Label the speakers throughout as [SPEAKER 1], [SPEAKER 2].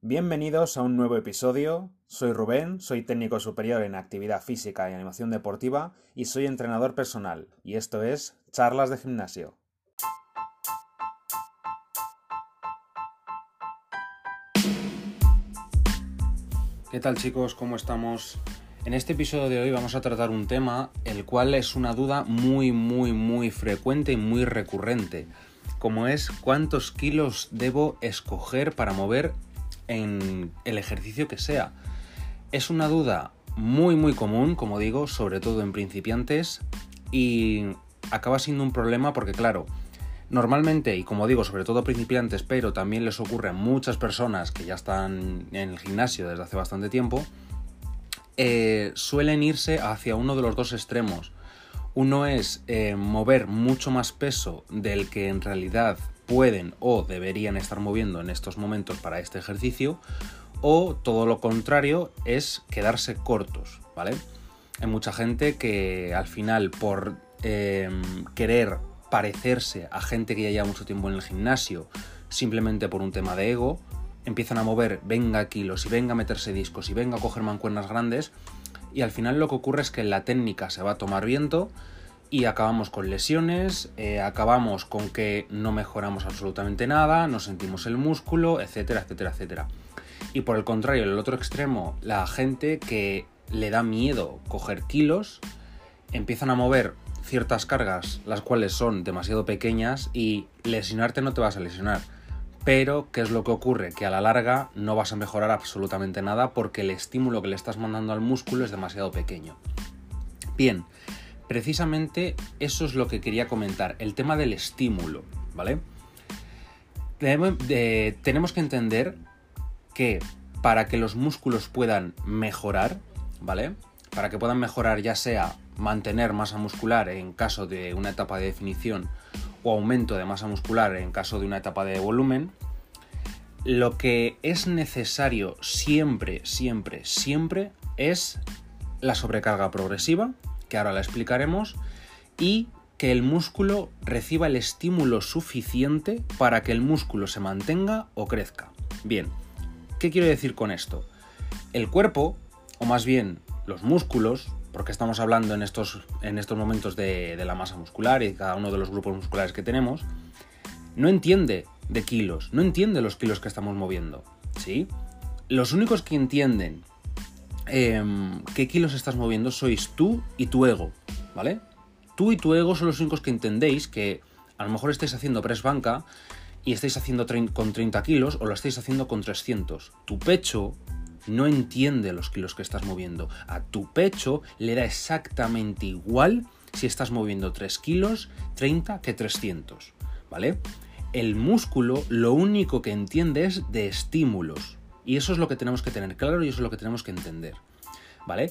[SPEAKER 1] Bienvenidos a un nuevo episodio. Soy Rubén, soy técnico superior en actividad física y animación deportiva y soy entrenador personal, y esto es Charlas de Gimnasio. ¿Qué tal chicos? ¿Cómo estamos? En este episodio de hoy vamos a tratar un tema el cual es una duda muy muy muy frecuente y muy recurrente, como es cuántos kilos debo escoger para mover en el ejercicio que sea. Es una duda muy muy común, como digo, sobre todo en principiantes y acaba siendo un problema porque claro, Normalmente, y como digo, sobre todo principiantes, pero también les ocurre a muchas personas que ya están en el gimnasio desde hace bastante tiempo, eh, suelen irse hacia uno de los dos extremos. Uno es eh, mover mucho más peso del que en realidad pueden o deberían estar moviendo en estos momentos para este ejercicio, o todo lo contrario es quedarse cortos, ¿vale? Hay mucha gente que al final por eh, querer parecerse a gente que ya lleva mucho tiempo en el gimnasio, simplemente por un tema de ego, empiezan a mover, venga kilos y venga a meterse discos y venga a coger mancuernas grandes, y al final lo que ocurre es que la técnica se va a tomar viento y acabamos con lesiones, eh, acabamos con que no mejoramos absolutamente nada, no sentimos el músculo, etcétera, etcétera, etcétera. Y por el contrario, en el otro extremo, la gente que le da miedo coger kilos, empiezan a mover ciertas cargas, las cuales son demasiado pequeñas y lesionarte no te vas a lesionar. Pero, ¿qué es lo que ocurre? Que a la larga no vas a mejorar absolutamente nada porque el estímulo que le estás mandando al músculo es demasiado pequeño. Bien, precisamente eso es lo que quería comentar, el tema del estímulo, ¿vale? tenemos que entender que para que los músculos puedan mejorar, ¿vale? Para que puedan mejorar ya sea mantener masa muscular en caso de una etapa de definición o aumento de masa muscular en caso de una etapa de volumen, lo que es necesario siempre, siempre, siempre es la sobrecarga progresiva, que ahora la explicaremos, y que el músculo reciba el estímulo suficiente para que el músculo se mantenga o crezca. Bien, ¿qué quiero decir con esto? El cuerpo, o más bien los músculos, porque estamos hablando en estos, en estos momentos de, la masa muscular y cada uno de los grupos musculares que tenemos, no entiende de kilos, no entiende los kilos que estamos moviendo, ¿sí? Los únicos que entienden em, qué kilos estás moviendo sois tú y tu ego, ¿vale? Tú y tu ego son los únicos que entendéis que a lo mejor estáis haciendo press banca y estáis haciendo con 30 kilos o lo estáis haciendo con 300. Tu pecho no entiende los kilos que estás moviendo. A tu pecho le da exactamente igual si estás moviendo 3 kilos, 30 que 300, ¿vale? El músculo lo único que entiende es de estímulos. Y eso es lo que tenemos que tener claro y eso es lo que tenemos que entender, ¿vale?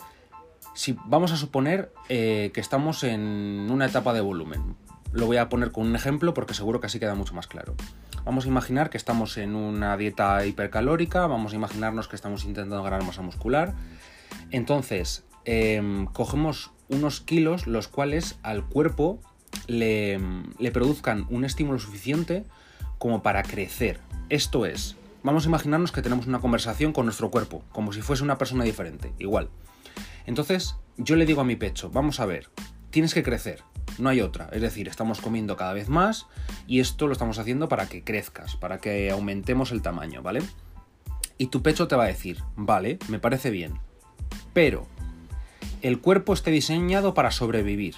[SPEAKER 1] Si vamos a suponer eh, que estamos en una etapa de volumen, lo voy a poner con un ejemplo porque seguro que así queda mucho más claro. Vamos a imaginar que estamos en una dieta hipercalórica, vamos a imaginarnos que estamos intentando ganar masa muscular. Entonces, em, cogemos unos kilos los cuales al cuerpo le, le produzcan un estímulo suficiente como para crecer. Esto es, vamos a imaginarnos que tenemos una conversación con nuestro cuerpo, como si fuese una persona diferente, igual. Entonces, yo le digo a mi pecho, vamos a ver, tienes que crecer no hay otra. Es decir, estamos comiendo cada vez más y esto lo estamos haciendo para que crezcas, para que aumentemos el tamaño, ¿vale? Y tu pecho te va a decir, vale, me parece bien, pero el cuerpo está diseñado para sobrevivir,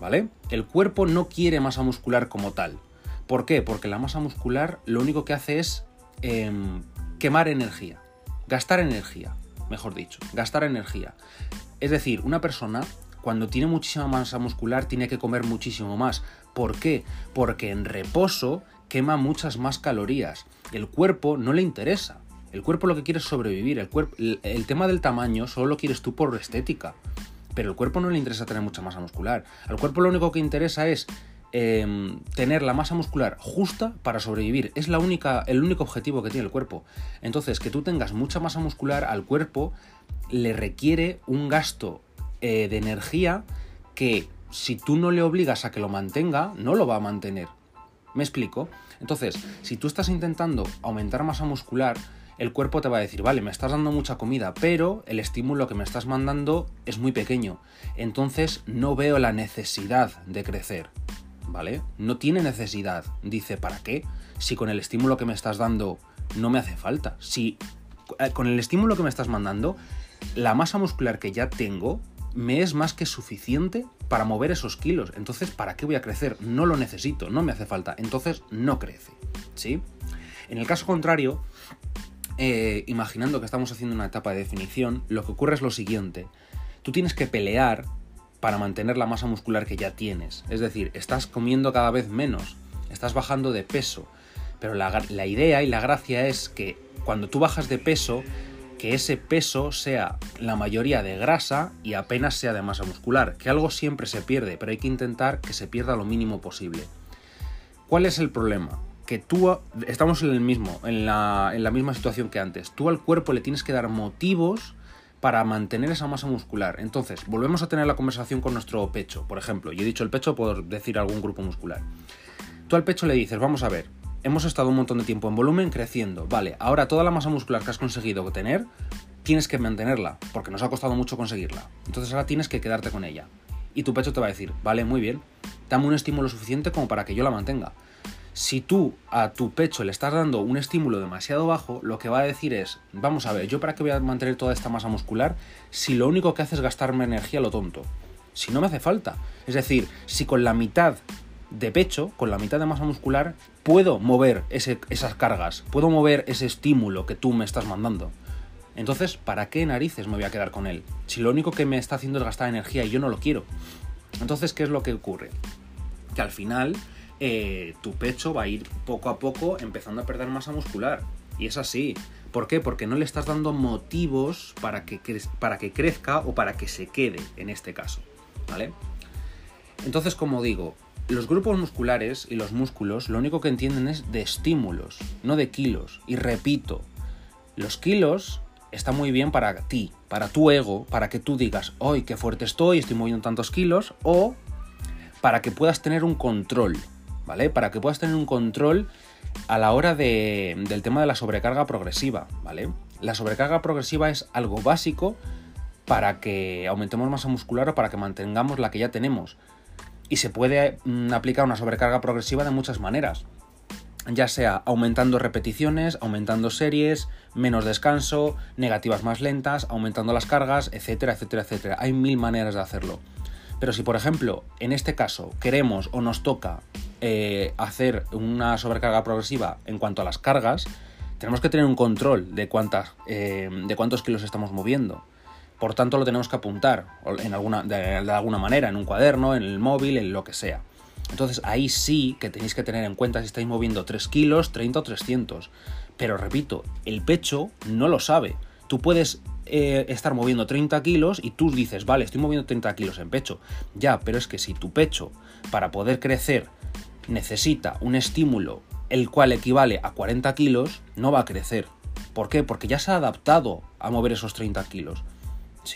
[SPEAKER 1] ¿vale? El cuerpo no quiere masa muscular como tal. ¿Por qué? Porque la masa muscular lo único que hace es em, quemar energía, gastar energía, mejor dicho, gastar energía. Es decir, una persona cuando tiene muchísima masa muscular tiene que comer muchísimo más. ¿Por qué? Porque en reposo quema muchas más calorías. El cuerpo no le interesa. El cuerpo lo que quiere es sobrevivir. El, el, tema del tamaño solo lo quieres tú por estética. Pero el cuerpo no le interesa tener mucha masa muscular. Al cuerpo lo único que interesa es em, tener la masa muscular justa para sobrevivir. Es la única, el único objetivo que tiene el cuerpo. Entonces, que tú tengas mucha masa muscular al cuerpo le requiere un gasto eh, de energía que si tú no le obligas a que lo mantenga, no lo va a mantener. ¿Me explico? Entonces, si tú estás intentando aumentar masa muscular, el cuerpo te va a decir, vale, me estás dando mucha comida, pero el estímulo que me estás mandando es muy pequeño. Entonces no veo la necesidad de crecer. ¿Vale? No tiene necesidad. Dice, ¿para qué? Si con el estímulo que me estás dando no me hace falta. Si eh, con el estímulo que me estás mandando, la masa muscular que ya tengo me es más que suficiente para mover esos kilos. Entonces, ¿para qué voy a crecer? No lo necesito, no me hace falta. Entonces, no crece. ¿Sí? En el caso contrario, eh, imaginando que estamos haciendo una etapa de definición, lo que ocurre es lo siguiente. Tú tienes que pelear para mantener la masa muscular que ya tienes. Es decir, estás comiendo cada vez menos, estás bajando de peso. Pero la, la idea y la gracia es que cuando tú bajas de peso, que ese peso sea la mayoría de grasa y apenas sea de masa muscular, que algo siempre se pierde, pero hay que intentar que se pierda lo mínimo posible. ¿Cuál es el problema? Que tú estamos en el mismo, en la, en la misma situación que antes. Tú al cuerpo le tienes que dar motivos para mantener esa masa muscular. Entonces, volvemos a tener la conversación con nuestro pecho, por ejemplo. Yo he dicho el pecho por decir algún grupo muscular. Tú al pecho le dices, vamos a ver, hemos estado un montón de tiempo en volumen creciendo. Vale, ahora toda la masa muscular que has conseguido tener, tienes que mantenerla, porque nos ha costado mucho conseguirla. Entonces ahora tienes que quedarte con ella. Y tu pecho te va a decir, vale, muy bien, dame un estímulo suficiente como para que yo la mantenga. Si tú a tu pecho le estás dando un estímulo demasiado bajo, lo que va a decir es, vamos a ver, ¿yo para qué voy a mantener toda esta masa muscular si lo único que hace es gastarme energía lo tonto? Si no me hace falta. Es decir, si con la mitad de pecho, con la mitad de masa muscular, puedo mover esas cargas, puedo mover ese estímulo que tú me estás mandando. Entonces, ¿para qué narices me voy a quedar con él? Si lo único que me está haciendo es gastar energía y yo no lo quiero. Entonces, ¿qué es lo que ocurre? Que al final eh, tu pecho va a ir poco a poco empezando a perder masa muscular. Y es así. ¿Por qué? Porque no le estás dando motivos para que, para que crezca o para que se quede, en este caso. ¿Vale? Entonces, como digo, los grupos musculares y los músculos lo único que entienden es de estímulos, no de kilos. Y repito, los kilos están muy bien para ti, para tu ego, para que tú digas, hoy qué fuerte estoy, estoy moviendo tantos kilos, o para que puedas tener un control, ¿vale? Para que puedas tener un control a la hora de, del tema de la sobrecarga progresiva, ¿vale? La sobrecarga progresiva es algo básico para que aumentemos masa muscular o para que mantengamos la que ya tenemos y se puede mm, aplicar una sobrecarga progresiva de muchas maneras ya sea aumentando repeticiones, aumentando series, menos descanso, negativas más lentas, aumentando las cargas, etcétera, etcétera, etcétera. Hay mil maneras de hacerlo. Pero si, por ejemplo, en este caso queremos o nos toca eh, hacer una sobrecarga progresiva en cuanto a las cargas, tenemos que tener un control de, cuántas, eh, de cuántos kilos estamos moviendo. Por tanto, lo tenemos que apuntar en alguna, de, alguna manera, en un cuaderno, en el móvil, en lo que sea. Entonces ahí sí que tenéis que tener en cuenta si estáis moviendo 3 kilos, 30 o 300. Pero repito, el pecho no lo sabe. Tú puedes eh, estar moviendo 30 kilos y tú dices, vale, estoy moviendo 30 kilos en pecho. Ya, pero es que si tu pecho, para poder crecer, necesita un estímulo el cual equivale a 40 kilos, no va a crecer. ¿Por qué? Porque ya se ha adaptado a mover esos 30 kilos.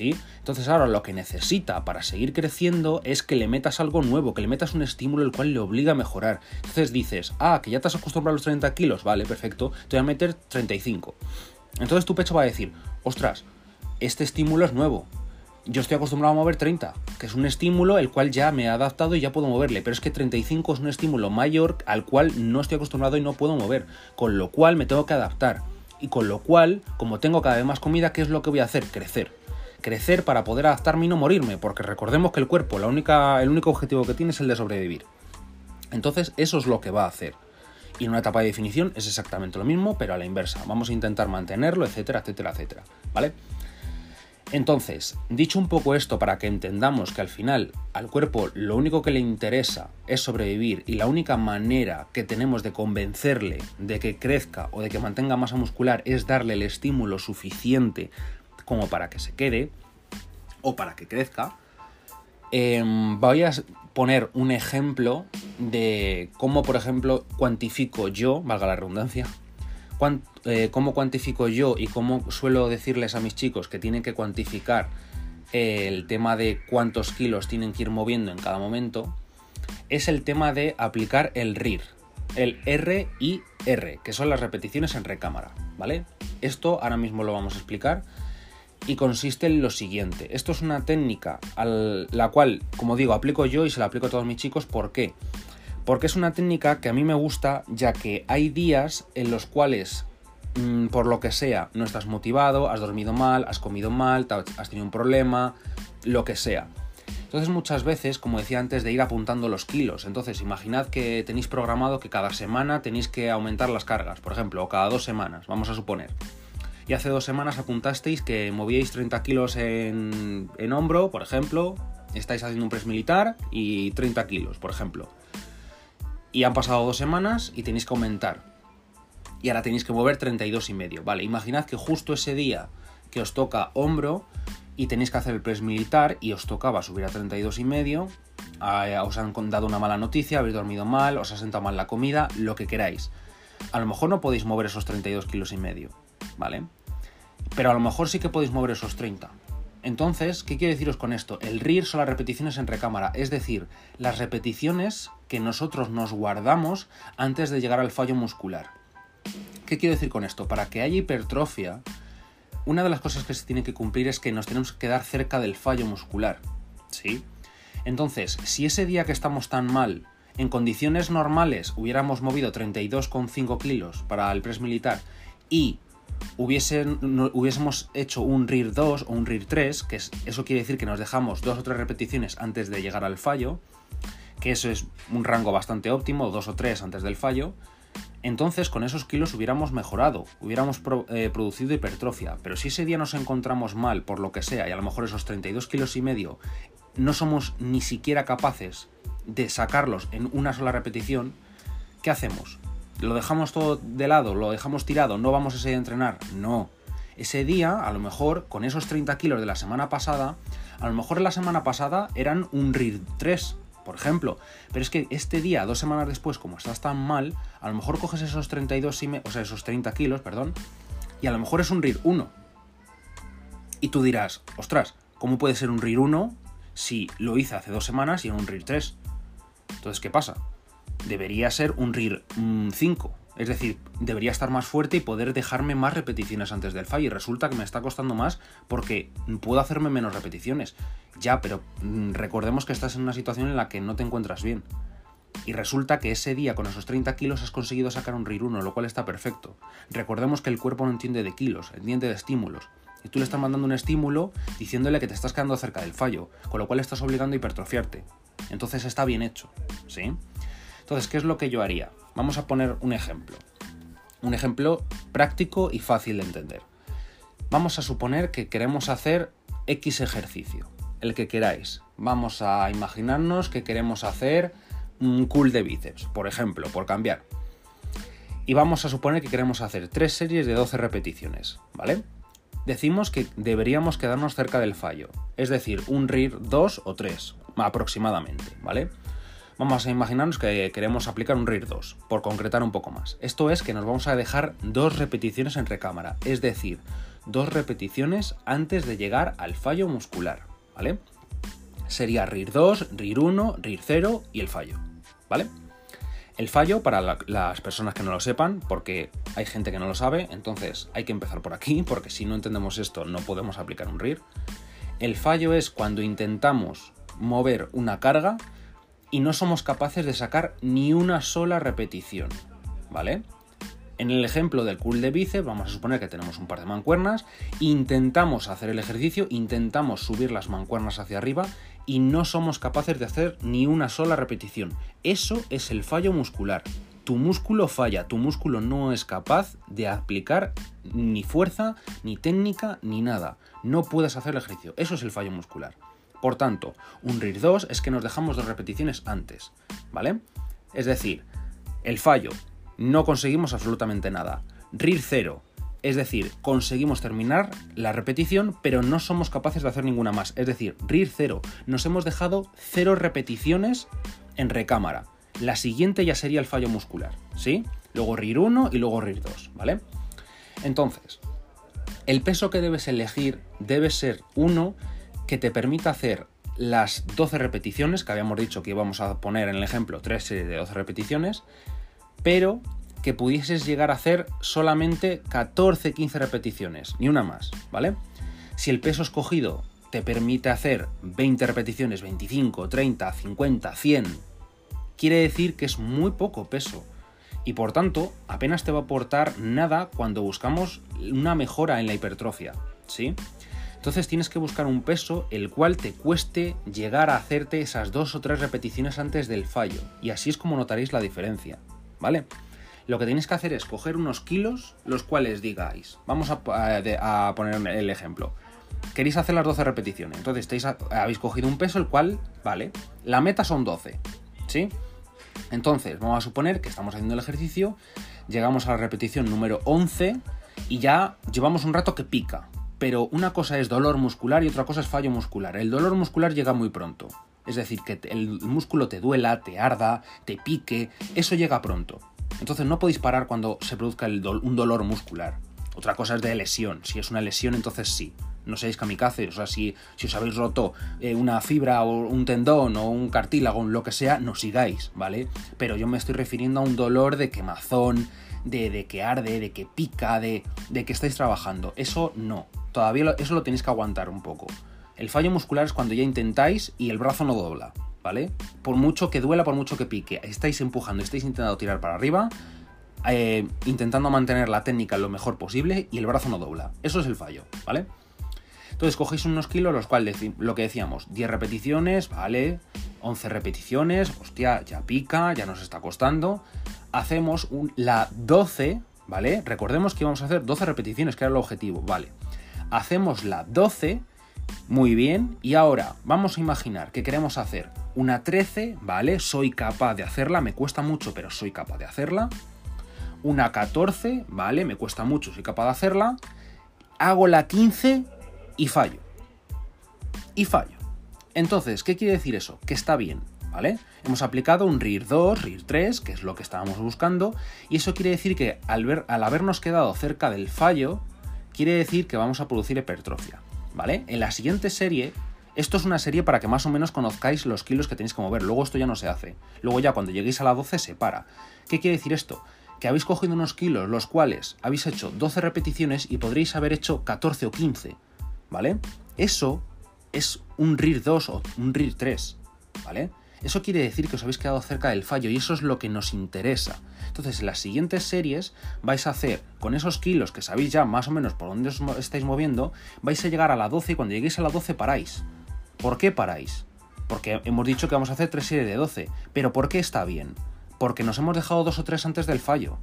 [SPEAKER 1] Entonces ahora lo que necesita para seguir creciendo es que le metas algo nuevo, que le metas un estímulo el cual le obliga a mejorar. Entonces dices, ah, que ya te has acostumbrado a los 30 kilos, vale, perfecto, te voy a meter 35. Entonces tu pecho va a decir, ostras, este estímulo es nuevo. Yo estoy acostumbrado a mover 30, que es un estímulo el cual ya me ha adaptado y ya puedo moverle, pero es que 35 es un estímulo mayor al cual no estoy acostumbrado y no puedo mover, con lo cual me tengo que adaptar. Y con lo cual, como tengo cada vez más comida, ¿qué es lo que voy a hacer? Crecer crecer para poder adaptarme y no morirme, porque recordemos que el cuerpo, la única, el único objetivo que tiene es el de sobrevivir. Entonces, eso es lo que va a hacer. Y en una etapa de definición es exactamente lo mismo, pero a la inversa. Vamos a intentar mantenerlo, etcétera, etcétera, etcétera. ¿Vale? Entonces, dicho un poco esto para que entendamos que al final al cuerpo lo único que le interesa es sobrevivir y la única manera que tenemos de convencerle de que crezca o de que mantenga masa muscular es darle el estímulo suficiente como para que se quede o para que crezca, em, voy a poner un ejemplo de cómo, por ejemplo, cuantifico yo, valga la redundancia, eh, cómo cuantifico yo y cómo suelo decirles a mis chicos que tienen que cuantificar el tema de cuántos kilos tienen que ir moviendo en cada momento, es el tema de aplicar el RIR, el R y R, que son las repeticiones en recámara, ¿vale? Esto ahora mismo lo vamos a explicar y consiste en lo siguiente. Esto es una técnica a la cual, como digo, aplico yo y se la aplico a todos mis chicos. ¿Por qué? Porque es una técnica que a mí me gusta ya que hay días en los cuales Mm, por lo que sea, no estás motivado, has dormido mal, has comido mal, has tenido un problema, lo que sea. Entonces muchas veces, como decía antes, de ir apuntando los kilos. Entonces imaginad que tenéis programado que cada semana tenéis que aumentar las cargas, por ejemplo, o cada dos semanas, vamos a suponer. Y hace dos semanas apuntasteis que movíais 30 kilos en, en hombro, por ejemplo, estáis haciendo un press militar y 30 kilos, por ejemplo. Y han pasado dos semanas y tenéis que aumentar y ahora tenéis que mover 32 y medio. Vale, imaginad que justo ese día que os toca hombro y tenéis que hacer el press militar y os tocaba subir a 32 y medio, os han dado una mala noticia, habéis dormido mal, os ha sentado mal la comida, lo que queráis. A lo mejor no podéis mover esos 32 kilos y medio, ¿vale? Pero a lo mejor sí que podéis mover esos 30. Entonces, ¿qué quiero deciros con esto? El RIR son las repeticiones en recámara, es decir, las repeticiones que nosotros nos guardamos antes de llegar al fallo muscular. ¿Qué quiero decir con esto? Para que haya hipertrofia, una de las cosas que se tiene que cumplir es que nos tenemos que quedar cerca del fallo muscular. ¿Sí? Entonces, si ese día que estamos tan mal, en condiciones normales hubiéramos movido 32,5 kilos para el press militar y hubiésemos hecho un RIR 2 o un RIR 3, que eso quiere decir que nos dejamos dos o tres repeticiones antes de llegar al fallo, que eso es un rango bastante óptimo, dos o tres antes del fallo, entonces con esos kilos hubiéramos mejorado, hubiéramos eh, producido hipertrofia, pero si ese día nos encontramos mal por lo que sea y a lo mejor esos 32 kilos y medio no somos ni siquiera capaces de sacarlos en una sola repetición, ¿qué hacemos? ¿Lo dejamos todo de lado? ¿Lo dejamos tirado? ¿No vamos ese día a entrenar? No. Ese día, a lo mejor, con esos 30 kilos de la semana pasada, a lo mejor la semana pasada eran un RIR 3, por ejemplo. Pero es que este día, dos semanas después, como estás tan mal, a lo mejor coges esos 32 y me, o sea, esos 30 kilos, perdón, y a lo mejor es un RIR 1. Y tú dirás, ostras, ¿cómo puede ser un RIR 1 si lo hice hace dos semanas y en un RIR 3? Entonces, ¿qué pasa? Debería ser un RIR 5. Mm, es decir, debería estar más fuerte y poder dejarme más repeticiones antes del fallo. Y resulta que me está costando más porque puedo hacerme menos repeticiones. Ya, pero mm, recordemos que estás en una situación en la que no te encuentras bien. Y resulta que ese día con esos 30 kilos has conseguido sacar un RIR 1, lo cual está perfecto. Recordemos que el cuerpo no entiende de kilos, entiende de estímulos. Y tú le estás mandando un estímulo diciéndole que te estás quedando cerca del fallo, con lo cual estás obligando a hipertrofiarte. Entonces está bien hecho, ¿sí? Entonces, ¿qué es lo que yo haría? Vamos a poner un ejemplo. Un ejemplo práctico y fácil de entender. Vamos a suponer que queremos hacer X ejercicio, el que queráis. Vamos a imaginarnos que queremos hacer un cool de bíceps, por ejemplo, por cambiar. Y vamos a suponer que queremos hacer tres series de 12 repeticiones, ¿vale? Decimos que deberíamos quedarnos cerca del fallo, es decir, un RIR 2 o 3 aproximadamente, ¿vale? Vamos a imaginarnos que queremos aplicar un RIR 2, por concretar un poco más. Esto es que nos vamos a dejar dos repeticiones en recámara, es decir, dos repeticiones antes de llegar al fallo muscular, ¿vale? Sería RIR 2, RIR 1, RIR 0 y el fallo, ¿vale? El fallo, para las personas que no lo sepan, porque hay gente que no lo sabe, entonces hay que empezar por aquí, porque si no entendemos esto no podemos aplicar un RIR. El fallo es cuando intentamos mover una carga y no somos capaces de sacar ni una sola repetición, ¿vale? En el ejemplo del curl de bíceps, vamos a suponer que tenemos un par de mancuernas, intentamos hacer el ejercicio, intentamos subir las mancuernas hacia arriba y no somos capaces de hacer ni una sola repetición. Eso es el fallo muscular. Tu músculo falla, tu músculo no es capaz de aplicar ni fuerza, ni técnica, ni nada. No puedes hacer el ejercicio. Eso es el fallo muscular. Por tanto, un RIR 2 es que nos dejamos dos repeticiones antes, ¿vale? Es decir, el fallo, no conseguimos absolutamente nada. RIR 0, es decir, conseguimos terminar la repetición, pero no somos capaces de hacer ninguna más. Es decir, RIR 0, nos hemos dejado cero repeticiones en recámara. La siguiente ya sería el fallo muscular, ¿sí? Luego RIR 1 y luego RIR 2, ¿vale? Entonces, el peso que debes elegir debe ser uno que te permita hacer las 12 repeticiones, que habíamos dicho que íbamos a poner en el ejemplo 3 series de 12 repeticiones, pero que pudieses llegar a hacer solamente 14-15 repeticiones, ni una más, ¿vale? Si el peso escogido te permite hacer 20 repeticiones, 25, 30, 50, 100, quiere decir que es muy poco peso. Y por tanto, apenas te va a aportar nada cuando buscamos una mejora en la hipertrofia, ¿sí? Entonces tienes que buscar un peso el cual te cueste llegar a hacerte esas dos o tres repeticiones antes del fallo. Y así es como notaréis la diferencia, ¿vale? Lo que tenéis que hacer es coger unos kilos, los cuales digáis, vamos a, poner el ejemplo. Queréis hacer las 12 repeticiones, entonces estáis habéis cogido un peso el cual, vale, la meta son 12, ¿sí? Entonces, vamos a suponer que estamos haciendo el ejercicio, llegamos a la repetición número 11 y ya llevamos un rato que pica, pero una cosa es dolor muscular y otra cosa es fallo muscular. El dolor muscular llega muy pronto. Es decir, que el músculo te duela, te arda, te pique, eso llega pronto. Entonces no podéis parar cuando se produzca un dolor muscular. Otra cosa es de lesión. Si es una lesión, entonces sí. No seáis kamikaze. O sea, si, os habéis roto eh, una fibra o un tendón o un cartílago, lo que sea, no sigáis, ¿vale? Pero yo me estoy refiriendo a un dolor de quemazón, de, de que arde, de que pica, de, de que estáis trabajando. Eso no todavía eso lo tenéis que aguantar un poco. El fallo muscular es cuando ya intentáis y el brazo no dobla, ¿vale? Por mucho que duela, por mucho que pique, estáis empujando, estáis intentando tirar para arriba, eh, intentando mantener la técnica lo mejor posible y el brazo no dobla. Eso es el fallo, ¿vale? Entonces cogéis unos kilos, los cuales lo que decíamos, 10 repeticiones, ¿vale? 11 repeticiones, hostia, ya pica, ya nos está costando. Hacemos la 12, ¿vale? Recordemos que íbamos a hacer 12 repeticiones, que era el objetivo, ¿vale? Hacemos la 12, muy bien, y ahora vamos a imaginar que queremos hacer una 13, ¿vale? Soy capaz de hacerla, me cuesta mucho, pero soy capaz de hacerla. Una 14, ¿vale? Me cuesta mucho, soy capaz de hacerla. Hago la 15 y fallo. Y fallo. Entonces, ¿qué quiere decir eso? Que está bien, ¿vale? Hemos aplicado un RIR 2, RIR 3, que es lo que estábamos buscando, y eso quiere decir que al, al habernos quedado cerca del fallo, quiere decir que vamos a producir hipertrofia, ¿vale? En la siguiente serie, esto es una serie para que más o menos conozcáis los kilos que tenéis que mover, luego esto ya no se hace, luego ya cuando lleguéis a la 12 se para. ¿Qué quiere decir esto? Que habéis cogido unos kilos los cuales habéis hecho 12 repeticiones y podréis haber hecho 14 o 15, ¿vale? Eso es un RIR 2 o un RIR 3, ¿vale? Eso quiere decir que os habéis quedado cerca del fallo y eso es lo que nos interesa. Entonces, en las siguientes series vais a hacer con esos kilos que sabéis ya más o menos por dónde os estáis moviendo, vais a llegar a la 12 y cuando lleguéis a la 12 paráis. ¿Por qué paráis? Porque hemos dicho que vamos a hacer tres series de 12. Pero ¿por qué está bien? Porque nos hemos dejado dos o tres antes del fallo.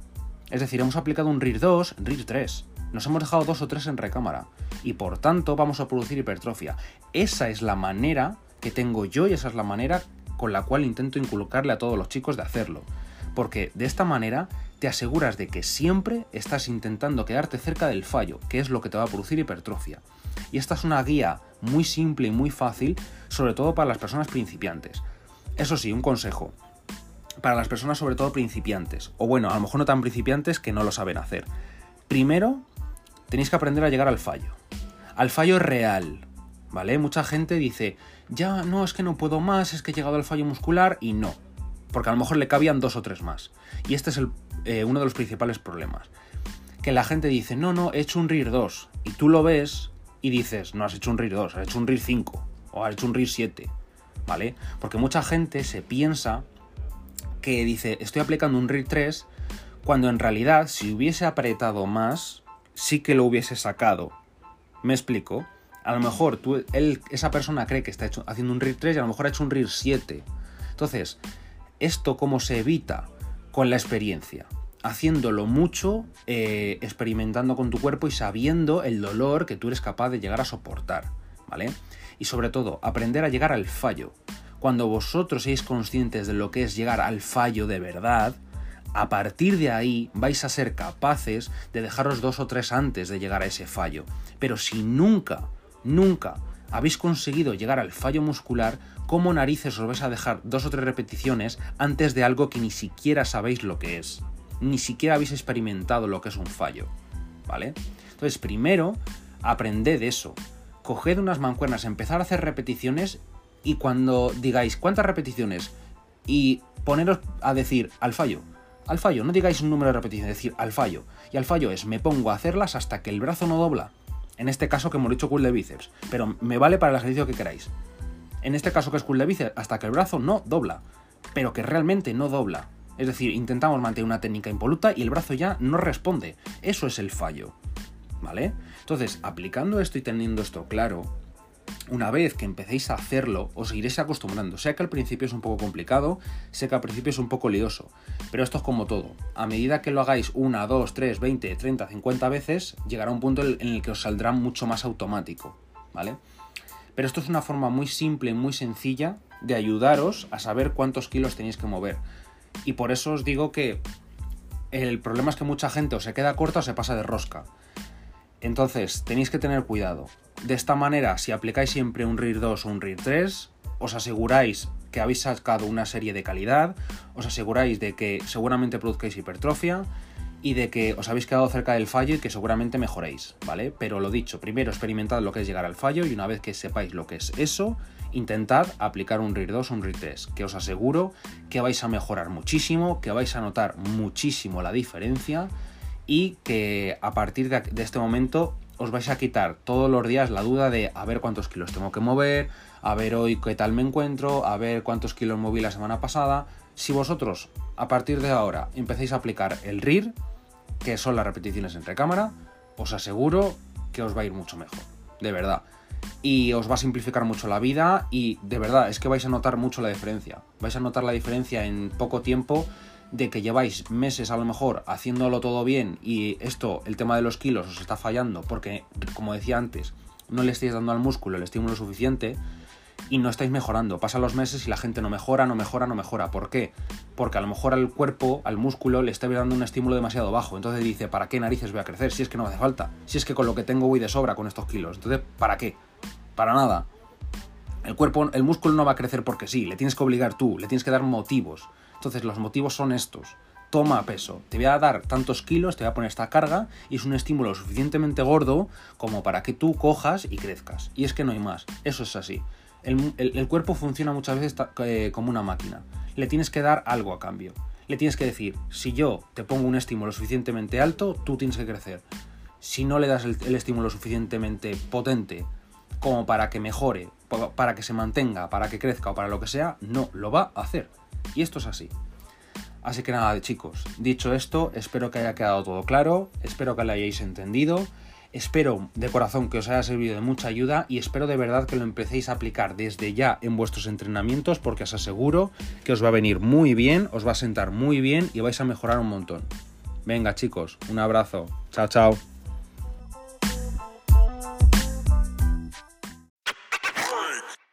[SPEAKER 1] Es decir, hemos aplicado un RIR 2, RIR 3. Nos hemos dejado dos o tres en recámara. Y por tanto vamos a producir hipertrofia. Esa es la manera que tengo yo y esa es la manera con la cual intento inculcarle a todos los chicos de hacerlo. Porque de esta manera te aseguras de que siempre estás intentando quedarte cerca del fallo, que es lo que te va a producir hipertrofia. Y esta es una guía muy simple y muy fácil, sobre todo para las personas principiantes. Eso sí, un consejo. Para las personas sobre todo principiantes, o bueno, a lo mejor no tan principiantes que no lo saben hacer. Primero, tenéis que aprender a llegar al fallo. Al fallo real, ¿vale? Mucha gente dice, ya no, es que no puedo más, es que he llegado al fallo muscular y no, porque a lo mejor le cabían dos o tres más. Y este es eh, uno de los principales problemas. Que la gente dice, no, no, he hecho un RIR 2, y tú lo ves y dices, no has hecho un RIR 2, has hecho un RIR 5, o has hecho un RIR 7, ¿vale? Porque mucha gente se piensa que dice, estoy aplicando un RIR 3, cuando en realidad si hubiese apretado más, sí que lo hubiese sacado. ¿Me explico? a lo mejor tú, él, esa persona cree que está haciendo un RIR 3 y a lo mejor ha hecho un RIR 7. Entonces, ¿esto cómo se evita? Con la experiencia. Haciéndolo mucho, eh, experimentando con tu cuerpo y sabiendo el dolor que tú eres capaz de llegar a soportar. ¿Vale? Y sobre todo, aprender a llegar al fallo. Cuando vosotros seáis conscientes de lo que es llegar al fallo de verdad, a partir de ahí vais a ser capaces de dejaros dos o tres antes de llegar a ese fallo. Pero si nunca nunca habéis conseguido llegar al fallo muscular, ¿cómo narices os vais a dejar dos o tres repeticiones antes de algo que ni siquiera sabéis lo que es? Ni siquiera habéis experimentado lo que es un fallo. ¿Vale? Entonces, primero, aprended eso. coged unas mancuernas, empezar a hacer repeticiones y cuando digáis cuántas repeticiones y poneros a decir al fallo, al fallo, no digáis un número de repeticiones, decir al fallo. Y al fallo es me pongo a hacerlas hasta que el brazo no dobla. En este caso que hemos dicho cool de bíceps, pero me vale para el ejercicio que queráis. En este caso que es cool de bíceps, hasta que el brazo no dobla, pero que realmente no dobla. Es decir, intentamos mantener una técnica impoluta y el brazo ya no responde. Eso es el fallo. ¿Vale? Entonces, aplicando esto y teniendo esto claro, una vez que empecéis a hacerlo, os iréis acostumbrando. Sé que al principio es un poco complicado, sé que al principio es un poco lioso, pero esto es como todo. A medida que lo hagáis una, dos, tres, 20, 30, 50 veces, llegará un punto en el que os saldrá mucho más automático, ¿vale? Pero esto es una forma muy simple muy sencilla de ayudaros a saber cuántos kilos tenéis que mover. Y por eso os digo que el problema es que mucha gente o se queda corta o se pasa de rosca. Entonces, tenéis que tener cuidado. De esta manera, si aplicáis siempre un RIR 2 o un RIR 3, os aseguráis que habéis sacado una serie de calidad, os aseguráis de que seguramente produzcáis hipertrofia y de que os habéis quedado cerca del fallo y que seguramente mejoréis, ¿vale? Pero lo dicho, primero experimentad lo que es llegar al fallo y una vez que sepáis lo que es eso, intentad aplicar un RIR 2 o un RIR 3, que os aseguro que vais a mejorar muchísimo, que vais a notar muchísimo la diferencia y que a partir de, este momento os vais a quitar todos los días la duda de a ver cuántos kilos tengo que mover, a ver hoy qué tal me encuentro, a ver cuántos kilos moví la semana pasada. Si vosotros a partir de ahora empecéis a aplicar el RIR, que son las repeticiones entre cámara, os aseguro que os va a ir mucho mejor, de verdad. Y os va a simplificar mucho la vida y de verdad es que vais a notar mucho la diferencia. Vais a notar la diferencia en poco tiempo de que lleváis meses a lo mejor haciéndolo todo bien y esto, el tema de los kilos, os está fallando porque, como decía antes, no le estáis dando al músculo el estímulo suficiente y no estáis mejorando. Pasan los meses y la gente no mejora, no mejora, no mejora. ¿Por qué? Porque a lo mejor al cuerpo, al músculo, le estáis dando un estímulo demasiado bajo. Entonces dice, ¿para qué narices voy a crecer? Si es que no hace falta. Si es que con lo que tengo voy de sobra con estos kilos. Entonces, ¿para qué? Para nada. El cuerpo, el músculo no va a crecer porque sí, le tienes que obligar tú, le tienes que dar motivos. Entonces los motivos son estos. Toma peso, te voy a dar tantos kilos, te voy a poner esta carga y es un estímulo suficientemente gordo como para que tú cojas y crezcas. Y es que no hay más, eso es así. El, cuerpo funciona muchas veces eh, como una máquina. Le tienes que dar algo a cambio. Le tienes que decir, si yo te pongo un estímulo suficientemente alto, tú tienes que crecer. Si no le das el estímulo suficientemente potente como para que mejore, para que se mantenga, para que crezca o para lo que sea, no lo va a hacer. Y esto es así. Así que nada, chicos, dicho esto, espero que haya quedado todo claro, espero que lo hayáis entendido, espero de corazón que os haya servido de mucha ayuda y espero de verdad que lo empecéis a aplicar desde ya en vuestros entrenamientos porque os aseguro que os va a venir muy bien, os va a sentar muy bien y vais a mejorar un montón. Venga chicos, un abrazo, chao chao.